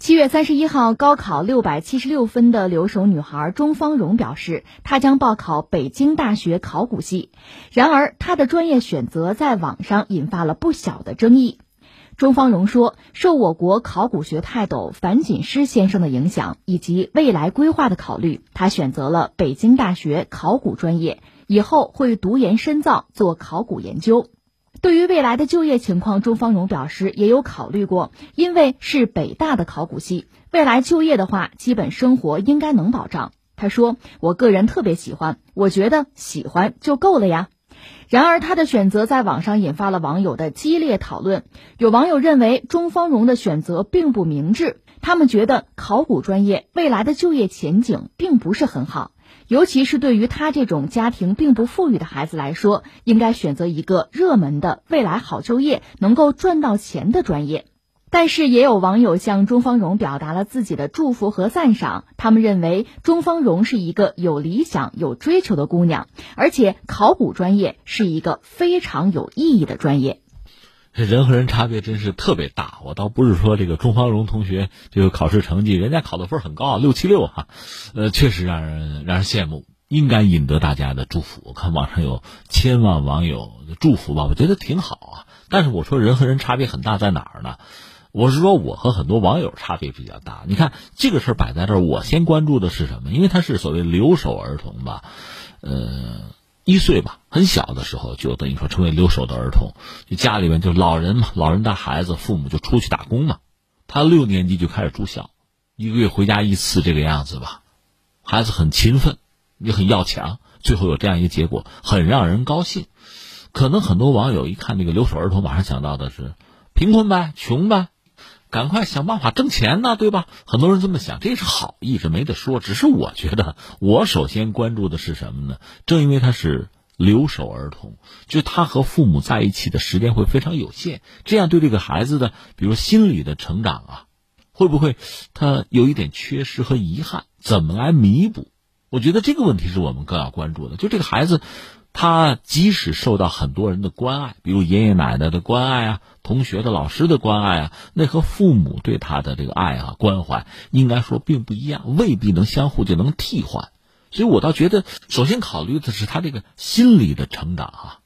七月三十一号，高考六百七十六分的留守女孩钟芳蓉表示，她将报考北京大学考古系。然而，她的专业选择在网上引发了不小的争议。钟芳蓉说，受我国考古学泰斗樊锦诗先生的影响，以及未来规划的考虑，她选择了北京大学考古专业，以后会读研深造，做考古研究。对于未来的就业情况，钟芳蓉表示也有考虑过，因为是北大的考古系，未来就业的话，基本生活应该能保障。他说：“我个人特别喜欢，我觉得喜欢就够了呀。”然而，他的选择在网上引发了网友的激烈讨论。有网友认为钟芳蓉的选择并不明智，他们觉得考古专业未来的就业前景并不是很好。尤其是对于他这种家庭并不富裕的孩子来说，应该选择一个热门的、未来好就业、能够赚到钱的专业。但是，也有网友向钟芳蓉表达了自己的祝福和赞赏。他们认为钟芳蓉是一个有理想、有追求的姑娘，而且考古专业是一个非常有意义的专业。这人和人差别真是特别大。我倒不是说这个钟芳蓉同学这个考试成绩，人家考的分很高，六七六哈，呃，确实让人让人羡慕，应该引得大家的祝福。我看网上有千万网友的祝福吧，我觉得挺好啊。但是我说人和人差别很大在哪儿呢？我是说我和很多网友差别比较大。你看这个事儿摆在这儿，我先关注的是什么？因为他是所谓留守儿童吧，呃。一岁吧，很小的时候就等于说成为留守的儿童，就家里面就老人嘛，老人带孩子，父母就出去打工嘛。他六年级就开始住校，一个月回家一次这个样子吧。孩子很勤奋，也很要强，最后有这样一个结果，很让人高兴。可能很多网友一看这个留守儿童，马上想到的是贫困呗，穷呗。赶快想办法挣钱呢，对吧？很多人这么想，这是好意，这没得说。只是我觉得，我首先关注的是什么呢？正因为他是留守儿童，就他和父母在一起的时间会非常有限，这样对这个孩子的，比如心理的成长啊，会不会他有一点缺失和遗憾？怎么来弥补？我觉得这个问题是我们更要关注的。就这个孩子。他即使受到很多人的关爱，比如爷爷奶奶的关爱啊，同学的、老师的关爱啊，那和父母对他的这个爱啊、关怀，应该说并不一样，未必能相互就能替换。所以我倒觉得，首先考虑的是他这个心理的成长啊，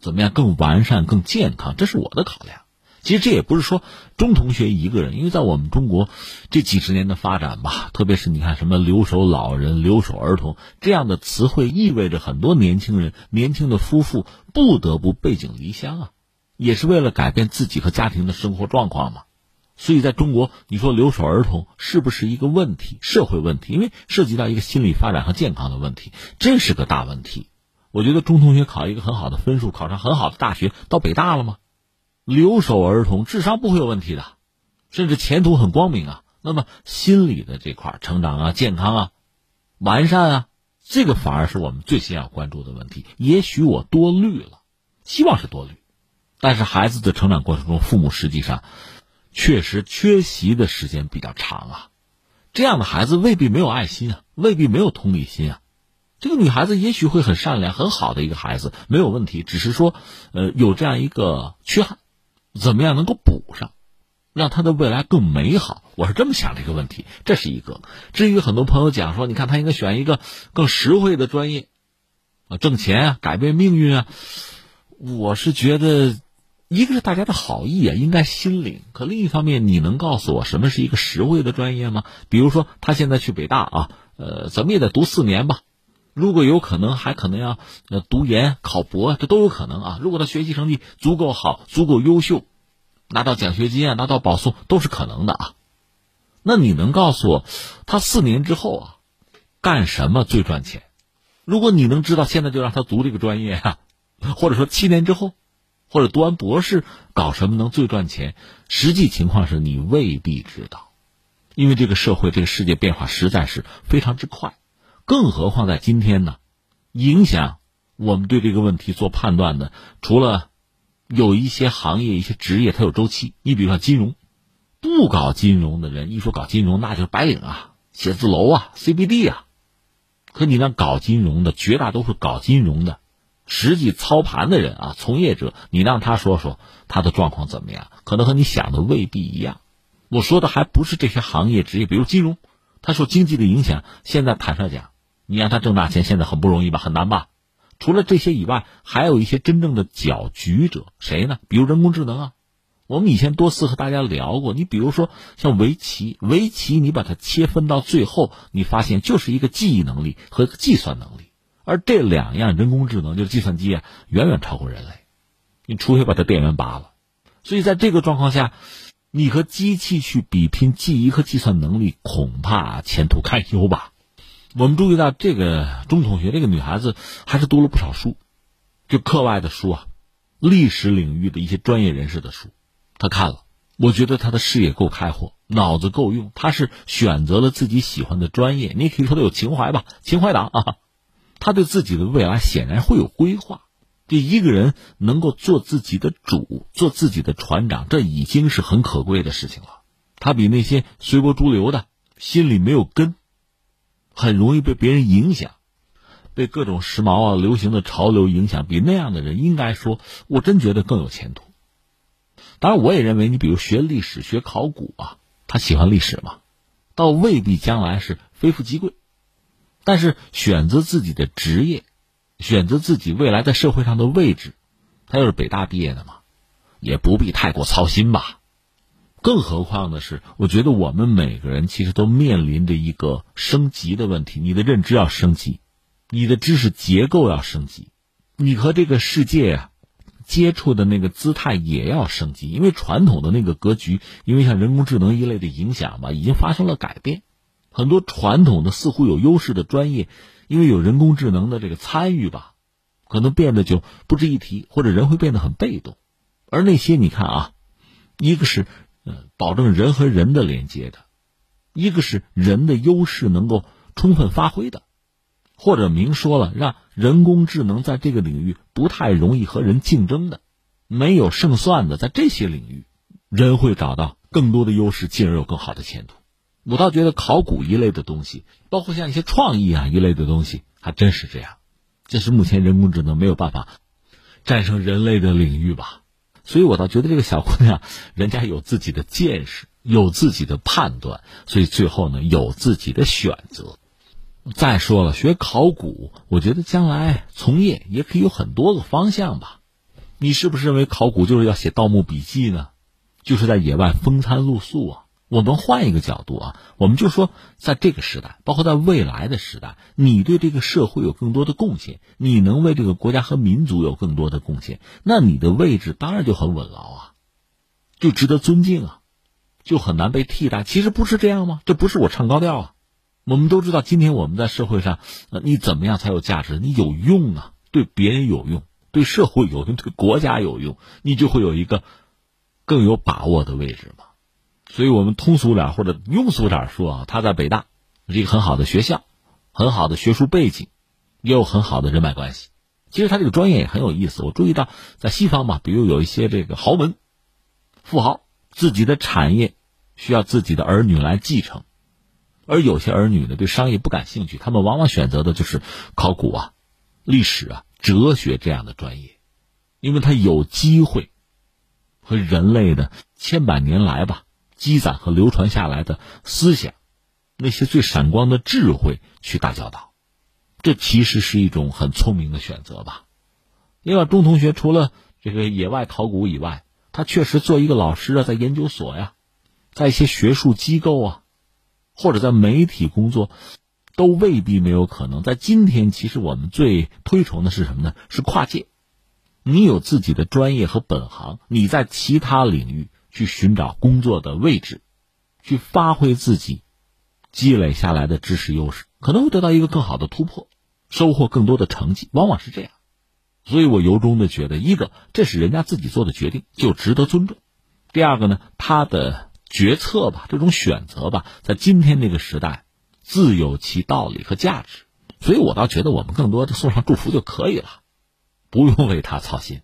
怎么样更完善、更健康，这是我的考量。其实这也不是说钟同学一个人，因为在我们中国这几十年的发展吧，特别是你看什么留守老人、留守儿童这样的词汇，意味着很多年轻人、年轻的夫妇不得不背井离乡啊，也是为了改变自己和家庭的生活状况嘛。所以在中国，你说留守儿童是不是一个问题、社会问题？因为涉及到一个心理发展和健康的问题，这是个大问题。我觉得钟同学考一个很好的分数，考上很好的大学，到北大了吗？留守儿童智商不会有问题的，甚至前途很光明啊。那么心理的这块成长啊、健康啊、完善啊，这个反而是我们最先要关注的问题。也许我多虑了，希望是多虑，但是孩子的成长过程中，父母实际上确实缺席的时间比较长啊。这样的孩子未必没有爱心啊，未必没有同理心啊。这个女孩子也许会很善良、很好的一个孩子，没有问题，只是说，呃，有这样一个缺憾。怎么样能够补上，让他的未来更美好？我是这么想这个问题，这是一个。至于很多朋友讲说，你看他应该选一个更实惠的专业，啊，挣钱啊，改变命运啊。我是觉得，一个是大家的好意啊，应该心领。可另一方面，你能告诉我什么是一个实惠的专业吗？比如说，他现在去北大啊，呃，怎么也得读四年吧。如果有可能，还可能要呃读研、考博，这都有可能啊。如果他学习成绩足够好、足够优秀，拿到奖学金啊，拿到保送都是可能的啊。那你能告诉我，他四年之后啊，干什么最赚钱？如果你能知道，现在就让他读这个专业啊，或者说七年之后，或者读完博士搞什么能最赚钱？实际情况是你未必知道，因为这个社会、这个世界变化实在是非常之快。更何况在今天呢，影响我们对这个问题做判断的，除了有一些行业、一些职业它有周期。你比如说金融，不搞金融的人一说搞金融，那就是白领啊、写字楼啊、CBD 啊。可你让搞金融的绝大多数搞金融的，实际操盘的人啊、从业者，你让他说说他的状况怎么样，可能和你想的未必一样。我说的还不是这些行业职业，比如金融，它受经济的影响。现在坦率讲，你让他挣大钱，现在很不容易吧，很难吧？除了这些以外，还有一些真正的搅局者，谁呢？比如人工智能啊。我们以前多次和大家聊过，你比如说像围棋，围棋你把它切分到最后，你发现就是一个记忆能力和计算能力，而这两样人工智能就是计算机啊，远远超过人类。你除非把它电源拔了，所以在这个状况下，你和机器去比拼记忆和计算能力，恐怕前途堪忧吧。我们注意到这个钟同学，这个女孩子还是读了不少书，就课外的书啊，历史领域的一些专业人士的书。她看了，我觉得她的视野够开阔，脑子够用。她是选择了自己喜欢的专业，你可以说她有情怀吧，情怀党啊。他对自己的未来显然会有规划。这一个人能够做自己的主，做自己的船长，这已经是很可贵的事情了。他比那些随波逐流的，心里没有根，很容易被别人影响，被各种时髦啊、流行的潮流影响，比那样的人，应该说，我真觉得更有前途。当然，我也认为，你比如学历史、学考古啊，他喜欢历史嘛，倒未必将来是非富即贵。但是选择自己的职业，选择自己未来在社会上的位置，他又是北大毕业的嘛，也不必太过操心吧。更何况的是，我觉得我们每个人其实都面临着一个升级的问题：你的认知要升级，你的知识结构要升级，你和这个世界啊。接触的那个姿态也要升级，因为传统的那个格局，因为像人工智能一类的影响吧，已经发生了改变。很多传统的似乎有优势的专业，因为有人工智能的这个参与吧，可能变得就不值一提，或者人会变得很被动。而那些你看啊，一个是嗯保证人和人的连接的，一个是人的优势能够充分发挥的。或者明说了，让人工智能在这个领域不太容易和人竞争的，没有胜算的，在这些领域，人会找到更多的优势，进而有更好的前途。我倒觉得考古一类的东西，包括像一些创意啊一类的东西，还真是这样。这是目前人工智能没有办法战胜人类的领域吧？所以我倒觉得这个小姑娘，人家有自己的见识，有自己的判断，所以最后呢，有自己的选择。再说了，学考古，我觉得将来从业也可以有很多个方向吧。你是不是认为考古就是要写盗墓笔记呢？就是在野外风餐露宿啊？我们换一个角度啊，我们就说，在这个时代，包括在未来的时代，你对这个社会有更多的贡献，你能为这个国家和民族有更多的贡献，那你的位置当然就很稳牢啊，就值得尊敬啊，就很难被替代。其实不是这样吗？这不是我唱高调啊。我们都知道，今天我们在社会上，你怎么样才有价值？你有用啊，对别人有用，对社会有用，对国家有用，你就会有一个更有把握的位置嘛。所以我们通俗点或者庸俗点说啊，他在北大是一个很好的学校，很好的学术背景，也有很好的人脉关系。其实他这个专业也很有意思。我注意到，在西方嘛，比如有一些这个豪门、富豪，自己的产业需要自己的儿女来继承。而有些儿女呢，对商业不感兴趣，他们往往选择的就是考古啊、历史啊、哲学这样的专业，因为他有机会和人类的千百年来吧积攒和流传下来的思想，那些最闪光的智慧去打交道，这其实是一种很聪明的选择吧。另外，钟同学除了这个野外考古以外，他确实做一个老师啊，在研究所呀，在一些学术机构啊。或者在媒体工作，都未必没有可能。在今天，其实我们最推崇的是什么呢？是跨界。你有自己的专业和本行，你在其他领域去寻找工作的位置，去发挥自己积累下来的知识优势，可能会得到一个更好的突破，收获更多的成绩。往往是这样。所以我由衷的觉得，一个这是人家自己做的决定，就值得尊重；第二个呢，他的。决策吧，这种选择吧，在今天这个时代，自有其道理和价值，所以我倒觉得我们更多的送上祝福就可以了，不用为他操心。